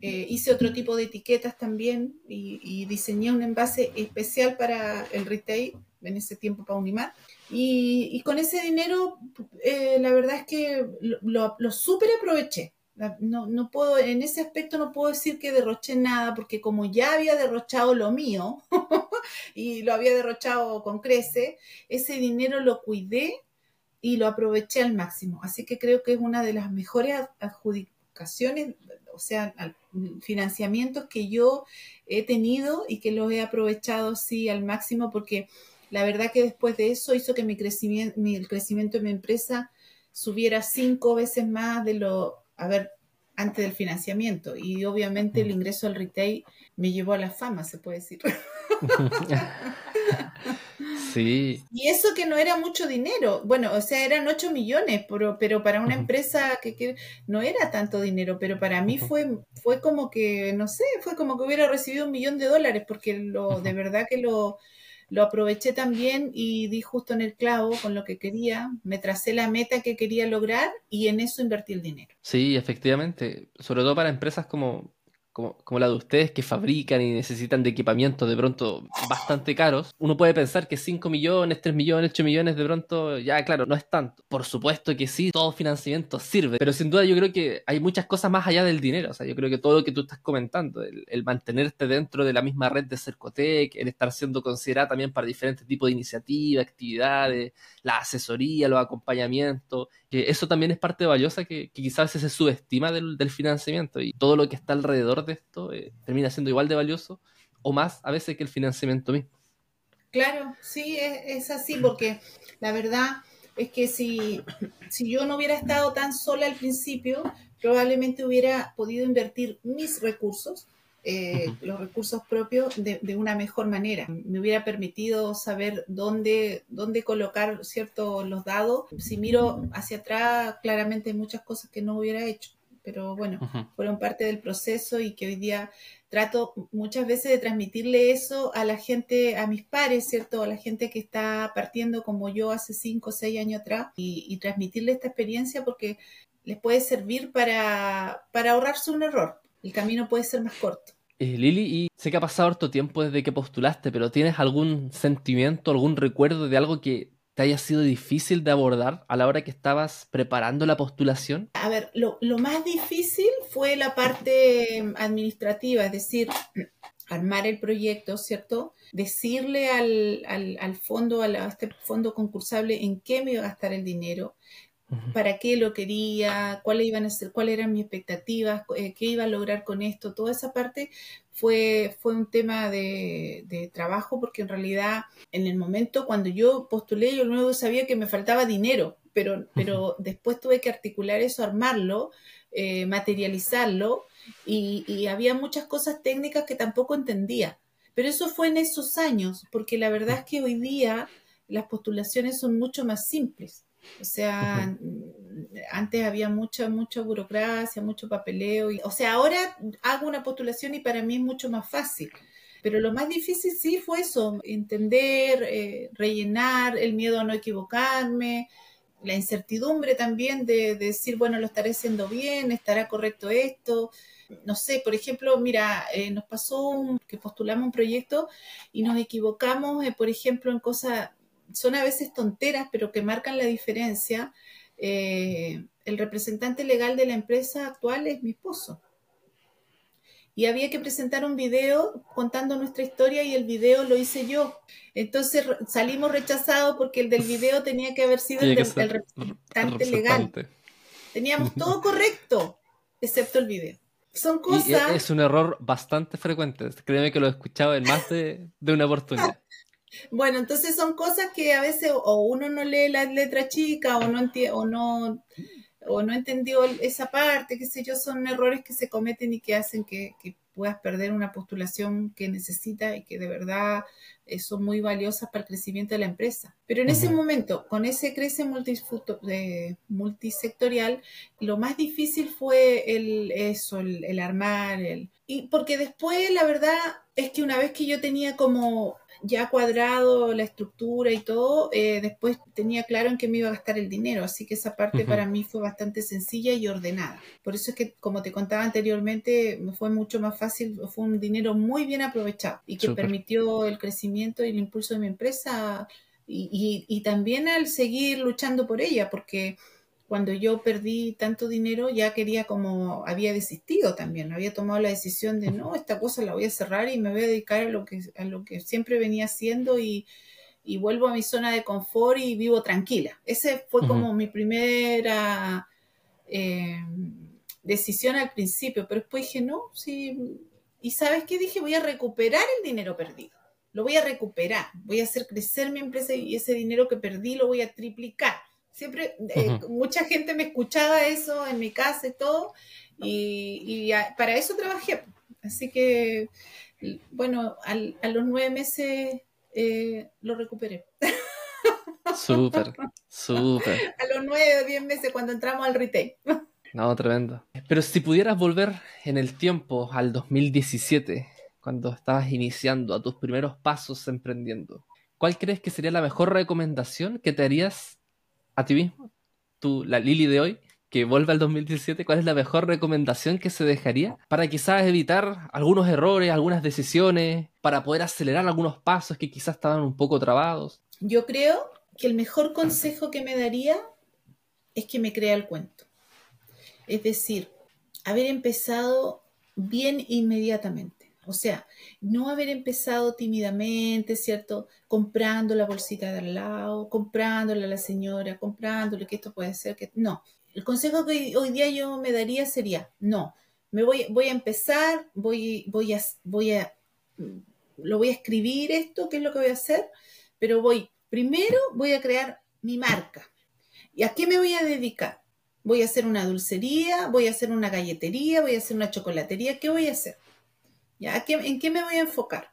eh, hice otro tipo de etiquetas también y, diseñé un envase especial para el retail en ese tiempo para Unimar. Y, con ese dinero, eh, la verdad es que lo, lo, súper aproveché. No, no, puedo, en ese aspecto no puedo decir que derroché nada, porque como ya había derrochado lo mío y lo había derrochado con crece, ese dinero lo cuidé y lo aproveché al máximo. Así que creo que es una de las mejores adjudicaciones o sea, financiamientos que yo he tenido y que los he aprovechado sí al máximo porque la verdad que después de eso hizo que mi crecimiento, mi, el crecimiento de mi empresa subiera cinco veces más de lo, a ver, antes del financiamiento. Y obviamente el ingreso al retail me llevó a la fama, se puede decir. Sí. Y eso que no era mucho dinero. Bueno, o sea, eran 8 millones, pero, pero para una empresa que, no era tanto dinero, pero para mí fue, fue como que, no sé, fue como que hubiera recibido un millón de dólares, porque lo, de verdad que lo, lo aproveché también y di justo en el clavo con lo que quería, me tracé la meta que quería lograr y en eso invertí el dinero. Sí, efectivamente, sobre todo para empresas como como, la de ustedes que fabrican y necesitan de equipamiento de pronto bastante caros, uno puede pensar que 5 millones, 3 millones, 8 millones de pronto, ya claro, no es tanto. Por supuesto que sí, todo financiamiento sirve, pero sin duda yo creo que hay muchas cosas más allá del dinero. O sea, yo creo que todo lo que tú estás comentando, el, mantenerte dentro de la misma red de Cercotec, el estar siendo considerada también para diferentes tipos de iniciativas, actividades, la asesoría, los acompañamientos, que eso también es parte valiosa que, quizás se subestima del, del financiamiento y todo lo que está alrededor de esto eh, termina siendo igual de valioso o más a veces que el financiamiento mismo. Claro, sí, es, así, porque la verdad es que si, si yo no hubiera estado tan sola al principio, probablemente hubiera podido invertir mis recursos, eh, los recursos propios, de, de, una mejor manera. Me hubiera permitido saber dónde, dónde colocar ciertos los dados. Si miro hacia atrás, claramente hay muchas cosas que no hubiera hecho pero bueno, fueron parte del proceso y que hoy día trato muchas veces de transmitirle eso a la gente, a mis pares, ¿cierto? A la gente que está partiendo como yo hace cinco o seis años atrás y, transmitirle esta experiencia porque les puede servir para, para ahorrarse un error. El camino puede ser más corto. Eh, Lili, y sé que ha pasado harto tiempo desde que postulaste, pero ¿tienes algún sentimiento, algún recuerdo de algo que te haya sido difícil de abordar a la hora que estabas preparando la postulación? A ver, lo, más difícil fue la parte administrativa, es decir, armar el proyecto, ¿cierto? Decirle al, al, fondo, a, a, este fondo concursable en qué me iba a gastar el dinero, para qué lo quería, cuáles iban a ser, cuáles eran mis expectativas, eh, qué iba a lograr con esto, toda esa parte fue, fue un tema de, trabajo porque en realidad en el momento cuando yo postulé yo luego sabía que me faltaba dinero, pero, pero después tuve que articular eso, armarlo, eh, materializarlo y, y había muchas cosas técnicas que tampoco entendía. Pero eso fue en esos años, porque la verdad es que hoy día las postulaciones son mucho más simples. O sea, antes había mucha, mucha burocracia, mucho papeleo. Y, o sea, ahora hago una postulación y para mí es mucho más fácil. Pero lo más difícil sí fue eso, entender, eh, rellenar, el miedo a no equivocarme, la incertidumbre también de, decir, bueno, lo estaré haciendo bien, estará correcto esto. No sé, por ejemplo, mira, eh, nos pasó que postulamos un proyecto y nos equivocamos, eh, por ejemplo, en cosas son a veces tonteras, pero que marcan la diferencia. Eh, el representante legal de la empresa actual es mi esposo. Y había que presentar un video contando nuestra historia y el video lo hice yo. Entonces salimos rechazados porque el del video tenía que haber sido el, representante legal. Teníamos todo correcto, excepto el video. Son cosas... es un error bastante frecuente. Créeme que lo he escuchado en más de, de una oportunidad. Bueno, entonces son cosas que a veces o uno no lee la letra chica o no o no o no entendió esa parte, qué sé yo, son errores que se cometen y que hacen que, puedas perder una postulación que necesita y que de verdad eh, son muy valiosas para el crecimiento de la empresa. Pero en ese momento, con ese crece multisectorial, lo más difícil fue el, eso, el, el armar, el, y porque después la verdad es que una vez que yo tenía como ya cuadrado la estructura y todo, eh, después tenía claro en qué me iba a gastar el dinero, así que esa parte para mí fue bastante sencilla y ordenada. Por eso es que, como te contaba anteriormente, me fue mucho más fácil, fue un dinero muy bien aprovechado y que permitió el crecimiento y el impulso de mi empresa y, y también al seguir luchando por ella, porque cuando yo perdí tanto dinero ya quería como había desistido también, había tomado la decisión de no, esta cosa la voy a cerrar y me voy a dedicar a lo que, a lo que siempre venía haciendo y, vuelvo a mi zona de confort y vivo tranquila. Ese fue como mi primera eh, decisión al principio, pero después dije, no, sí, y sabes qué dije, voy a recuperar el dinero perdido, lo voy a recuperar, voy a hacer crecer mi empresa y ese dinero que perdí lo voy a triplicar Siempre, eh, mucha gente me escuchaba eso en mi casa y todo, y, para eso trabajé. Así que, bueno, a los nueve meses eh, lo recuperé. Súper, súper. A los nueve o diez meses cuando entramos al retail. No, tremendo. Pero si pudieras volver en el tiempo al 2017, cuando estabas iniciando a tus primeros pasos emprendiendo, ¿cuál crees que sería la mejor recomendación que te harías a ti mismo? Tú, la Lili de hoy, que vuelve al 2017, ¿cuál es la mejor recomendación que se dejaría para quizás evitar algunos errores, algunas decisiones, para poder acelerar algunos pasos que quizás estaban un poco trabados? Yo creo que el mejor consejo que me daría es que me crea el cuento. Es decir, haber empezado bien inmediatamente. O sea, no haber empezado tímidamente, ¿cierto? Comprando la bolsita de al lado, comprándole a la señora, comprándole que esto puede ser que... No, el consejo que hoy día yo me daría sería, no, me voy, voy a empezar, voy, voy, a, voy a, lo voy a escribir esto, qué es lo que voy a hacer, pero voy, primero voy a crear mi marca. ¿Y a qué me voy a dedicar? Voy a hacer una dulcería, voy a hacer una galletería, voy a hacer una chocolatería, ¿qué voy a hacer? ¿Ya? ¿En qué me voy a enfocar?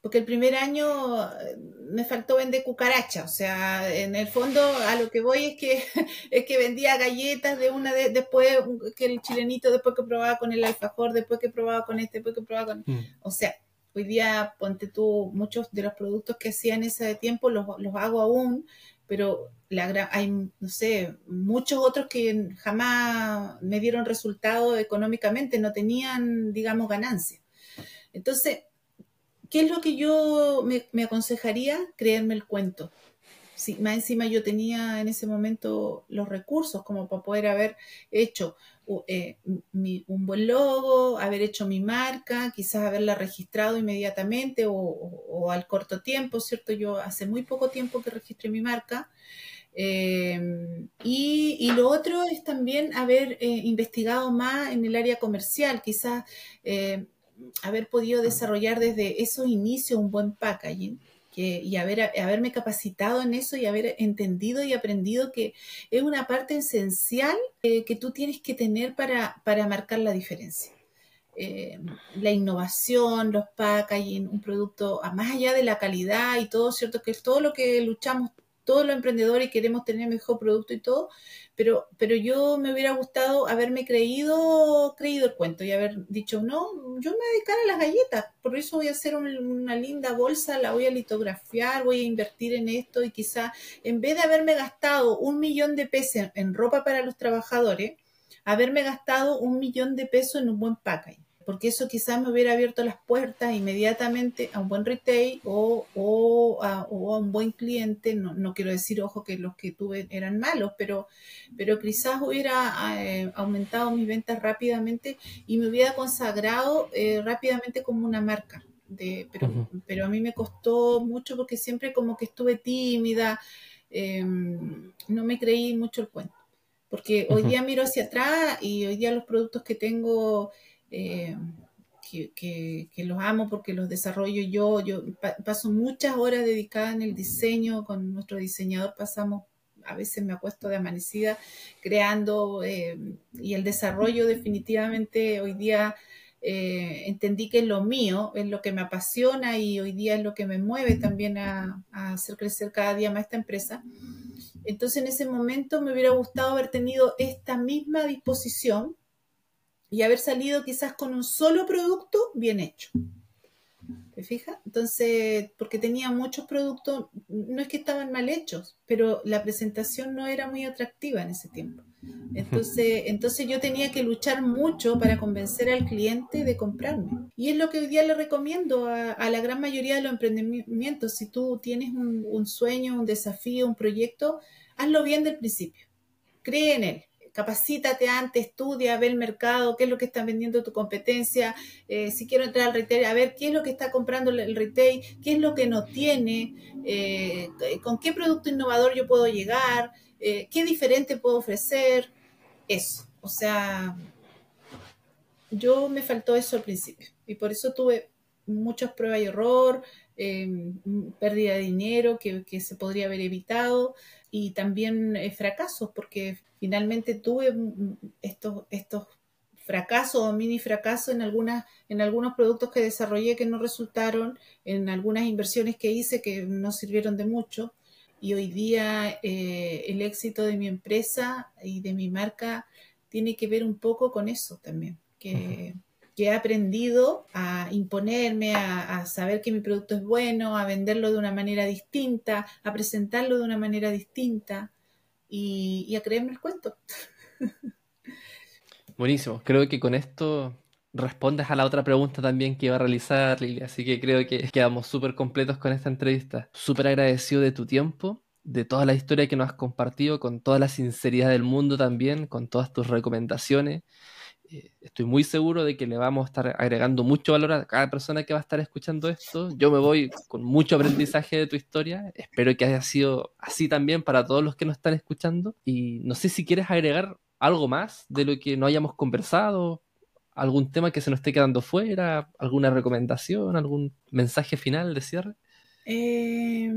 Porque el primer año eh, me faltó vender cucaracha, o sea, en el fondo a lo que voy es que, es que vendía galletas de una de, después que el chilenito, después que probaba con el alfajor, después que probaba con este, después que probaba con... Mm. O sea, hoy día, ponte tú, muchos de los productos que hacía en ese tiempo los, los hago aún, pero la, hay, no sé, muchos otros que jamás me dieron resultado económicamente, no tenían, digamos, ganancia. Entonces, ¿qué es lo que yo me, aconsejaría? Creerme el cuento. Sí, más encima yo tenía en ese momento los recursos como para poder haber hecho eh, un buen logo, haber hecho mi marca, quizás haberla registrado inmediatamente o, al corto tiempo, ¿cierto? Yo hace muy poco tiempo que registré mi marca. Em, y, lo otro es también haber eh, investigado más en el área comercial, quizás eh, haber podido desarrollar desde esos inicios un buen packaging y haber, haberme capacitado en eso y haber entendido y aprendido que es una parte esencial eh, que tú tienes que tener para, para marcar la diferencia. Eh, la innovación, los packaging, un producto, más allá de la calidad y todo, ¿cierto? Que es todo lo que luchamos todos los emprendedores queremos tener mejor producto y todo, pero, pero yo me hubiera gustado haberme creído, creído el cuento y haber dicho, no, yo me voy a dedicar a las galletas, por eso voy a hacer una linda bolsa, la voy a litografiar, voy a invertir en esto y quizá en vez de haberme gastado un millón de pesos en ropa para los trabajadores, haberme gastado un millón de pesos en un buen packaging porque eso quizás me hubiera abierto las puertas inmediatamente a un buen retail o, o, a, un buen cliente. No, quiero decir, ojo, que los que tuve eran malos, pero, pero quizás hubiera eh, aumentado mis ventas rápidamente y me hubiera consagrado eh, rápidamente como una marca. De, pero, pero a mí me costó mucho porque siempre como que estuve tímida, em, no me creí mucho el cuento. Porque hoy día miro hacia atrás y hoy día los productos que tengo eh, que, los amo porque los desarrollo yo. Yo paso muchas horas dedicadas en el diseño, con nuestro diseñador pasamos, a veces me acuesto de amanecida creando eh, y el desarrollo definitivamente hoy día eh, entendí que es lo mío, es lo que me apasiona y hoy día es lo que me mueve también a, a hacer crecer cada día más esta empresa. Entonces en ese momento me hubiera gustado haber tenido esta misma disposición y haber salido quizás con un solo producto bien hecho. ¿Te fijas? Entonces, porque tenía muchos productos, no es que estaban mal hechos, pero la presentación no era muy atractiva en ese tiempo. Entonces, entonces yo tenía que luchar mucho para convencer al cliente de comprarme. Y es lo que hoy día le recomiendo a, la gran mayoría de los emprendimientos. Si tú tienes un, un sueño, un desafío, un proyecto, hazlo bien del principio. Cree en él capacítate antes, estudia, ve el mercado, qué es lo que está vendiendo tu competencia, eh, si quiero entrar al retail, a ver qué es lo que está comprando el retail, qué es lo que no tiene, eh, con qué producto innovador yo puedo llegar, eh, qué diferente puedo ofrecer, eso. O sea, yo me faltó eso al principio y por eso tuve muchas pruebas y error, pérdida de dinero que, se podría haber evitado y también eh, fracasos, porque finalmente tuve estos, estos fracasos o mini fracasos en, algunas, en algunos productos que desarrollé que no resultaron, en algunas inversiones que hice que no sirvieron de mucho. Y hoy día eh, el éxito de mi empresa y de mi marca tiene que ver un poco con eso también, que, he aprendido a imponerme, a, saber que mi producto es bueno, a venderlo de una manera distinta, a presentarlo de una manera distinta y, y a creerme el cuento. Buenísimo. Creo que con esto respondes a la otra pregunta también que iba a realizar Lili, así que creo que quedamos súper completos con esta entrevista. Súper agradecido de tu tiempo, de toda la historia que nos has compartido, con toda la sinceridad del mundo también, con todas tus recomendaciones. Eh, estoy muy seguro de que le vamos a estar agregando mucho valor a cada persona que va a estar escuchando esto. Yo me voy con mucho aprendizaje de tu historia. Espero que haya sido así también para todos los que nos están escuchando. Y no sé si quieres agregar algo más de lo que no hayamos conversado, algún tema que se nos esté quedando fuera, alguna recomendación, algún mensaje final de cierre. Eh,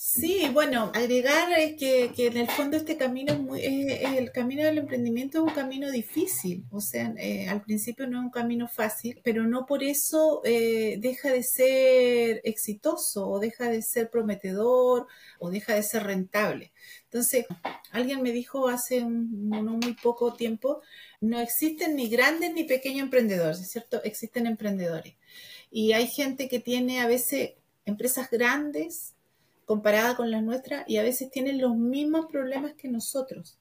Sí, bueno, agregar es que, en el fondo este camino es muy, el camino del emprendimiento es un camino difícil, o sea, eh, al principio no es un camino fácil, pero no por eso eh, deja de ser exitoso o deja de ser prometedor o deja de ser rentable. Entonces, alguien me dijo hace un, muy poco tiempo, no existen ni grandes ni pequeños emprendedores, ¿cierto? Existen emprendedores. Y hay gente que tiene a veces empresas grandes comparada con las nuestras y a veces tienen los mismos problemas que nosotros.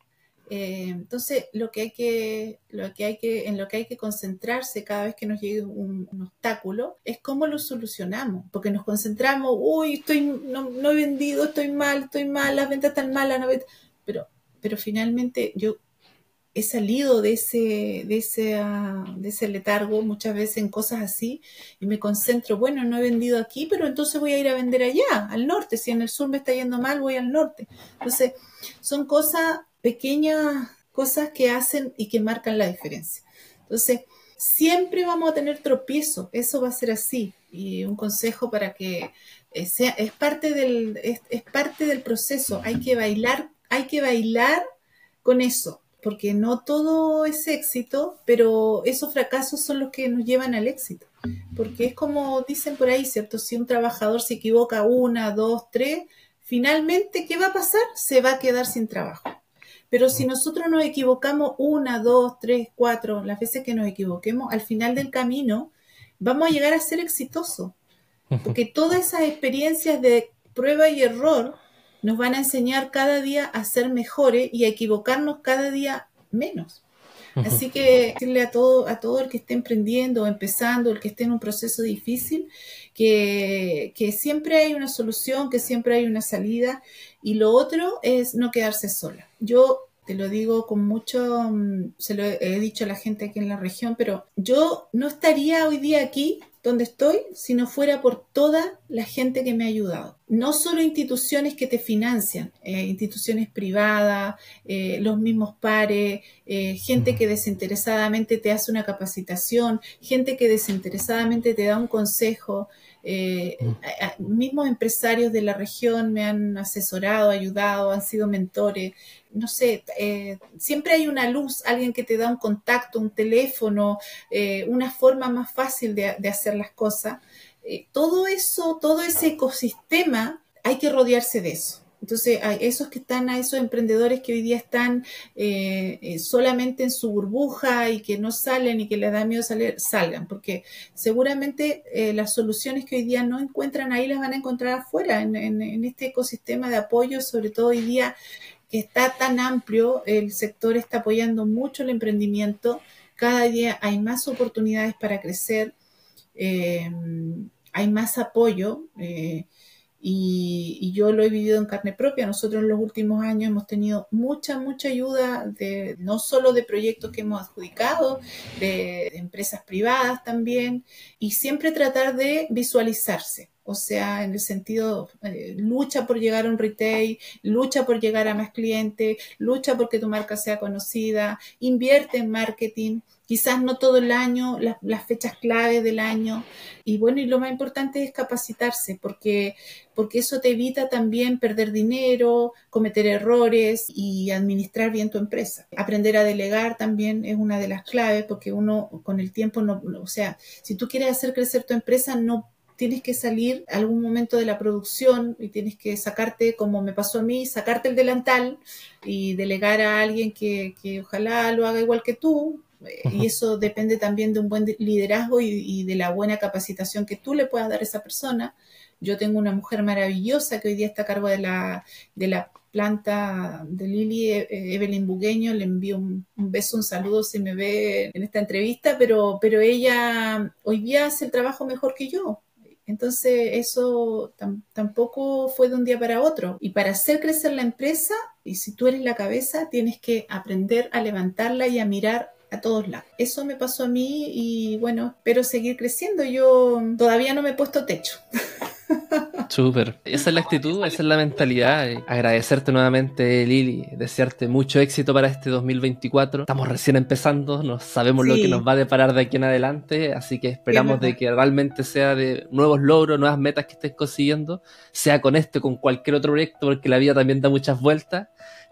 Eh, entonces, lo que hay que, lo que hay que, en lo que hay que concentrarse cada vez que nos llegue un, obstáculo es cómo lo solucionamos, porque nos concentramos, uy, estoy, no, no, he vendido, estoy mal, estoy mal, las ventas están malas, no pero, pero finalmente yo he salido de ese, de, ese, ah, de ese letargo muchas veces en cosas así y me concentro, bueno, no he vendido aquí, pero entonces voy a ir a vender allá, al norte. Si en el sur me está yendo mal, voy al norte. Entonces, son cosas, pequeñas cosas que hacen y que marcan la diferencia. Entonces, siempre vamos a tener tropiezo, eso va a ser así. Y un consejo para que eh, sea, es parte del, es parte del proceso, hay que bailar, hay que bailar con eso porque no todo es éxito, pero esos fracasos son los que nos llevan al éxito. Porque es como dicen por ahí, ¿cierto? Si un trabajador se equivoca una, dos, tres, finalmente, ¿qué va a pasar? Se va a quedar sin trabajo. Pero si nosotros nos equivocamos una, dos, tres, cuatro, las veces que nos equivoquemos, al final del camino vamos a llegar a ser exitosos. Porque todas esas experiencias de prueba y error nos van a enseñar cada día a ser mejores y a equivocarnos cada día menos. Así que decirle a todo, a todo el que esté emprendiendo o empezando, el que esté en un proceso difícil, que, que, siempre hay una solución, que siempre hay una salida. Y lo otro es no quedarse sola. Yo te lo digo con mucho, mm, se lo he dicho a la gente aquí en la región, pero yo no estaría hoy día aquí donde estoy si no fuera por toda la gente que me ha ayudado. No solo instituciones que te financian, eh, instituciones privadas, eh, los mismos pares, eh, gente que desinteresadamente te hace una capacitación, gente que desinteresadamente te da un consejo. Mismos empresarios de la región me han asesorado, ayudado, han sido mentores no sé, eh, siempre hay una luz, alguien que te da un contacto, un teléfono, eh, una forma más fácil de, hacer las cosas. Eh, todo eso, todo ese ecosistema, hay que rodearse de eso. Entonces, a esos que están, a esos emprendedores que hoy día están solamente en su burbuja y que no salen y que les da miedo salir, salgan, porque seguramente las soluciones que hoy día no encuentran ahí las van a encontrar afuera, en este ecosistema de apoyo, sobre todo hoy día que está tan amplio, el sector está apoyando mucho el emprendimiento, cada día hay más oportunidades para crecer, eh, hay más apoyo eh, y, yo lo he vivido en carne propia. Nosotros en los últimos años hemos tenido mucha, mucha ayuda, de, no solo de proyectos que hemos adjudicado, de empresas privadas también, y siempre tratar de visualizarse o sea, en el sentido, eh, lucha por llegar a un retail, lucha por llegar a más clientes, lucha porque tu marca sea conocida, invierte en marketing, quizás no todo el año, las, fechas claves del año. Y bueno, y lo más importante es capacitarse, porque, porque eso te evita también perder dinero, cometer errores y administrar bien tu empresa. Aprender a delegar también es una de las claves, porque uno con el tiempo no, o sea, si tú quieres hacer crecer tu empresa, no tienes que salir algún momento de la producción y tienes que sacarte, como me pasó a mí, sacarte el delantal y delegar a alguien que, que ojalá lo haga igual que tú, y eso depende también de un buen liderazgo y, de la buena capacitación que tú le puedas dar a esa persona. Yo tengo una mujer maravillosa que hoy día está a cargo de la, de la planta de Lili, e, e, Evelyn Bugueño, le envío un, beso, un saludo si me ve en esta entrevista, pero, pero ella hoy día hace el trabajo mejor que yo. Entonces, eso tampoco fue de un día para otro. Y para hacer crecer la empresa, y si tú eres la cabeza, tienes que aprender a levantarla y a mirar a todos lados. Eso me pasó a mí y bueno, espero seguir creciendo. Yo todavía no me he puesto techo. Súper. Esa es la actitud, esa es la mentalidad. Agradecerte nuevamente, Lili, desearte mucho éxito para este 2024. Estamos recién empezando, no sabemos lo que nos va a deparar de aquí en adelante, así que esperamos de que realmente sea de nuevos logros, nuevas metas que estés consiguiendo, sea con este, con cualquier otro proyecto, porque la vida también da muchas vueltas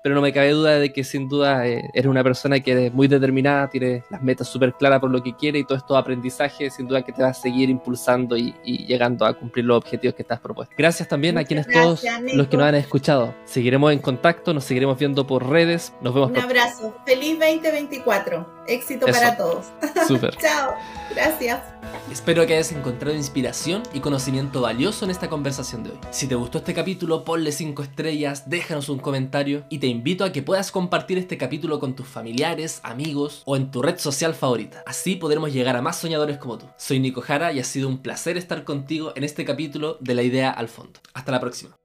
pero no me cabe duda de que sin duda eh, eres una persona que es muy determinada, tiene las metas súper claras por lo que quiere y todo esto aprendizaje sin duda que te va a seguir impulsando y, llegando a cumplir los objetivos que estás propuesto. Gracias también a quienes todos los que nos han escuchado. Seguiremos en contacto, nos seguiremos viendo por redes. Nos vemos. Un abrazo. Feliz 2024. Éxito para todos. Súper. Chao. Gracias. Espero que hayas encontrado inspiración y conocimiento valioso en esta conversación de hoy. Si te gustó este capítulo, ponle 5 estrellas, déjanos un comentario y te invito a que puedas compartir este capítulo con tus familiares, amigos o en tu red social favorita. Así podremos llegar a más soñadores como tú. Soy Nico Jara y ha sido un placer estar contigo en este capítulo de La Idea al Fondo. Hasta la próxima.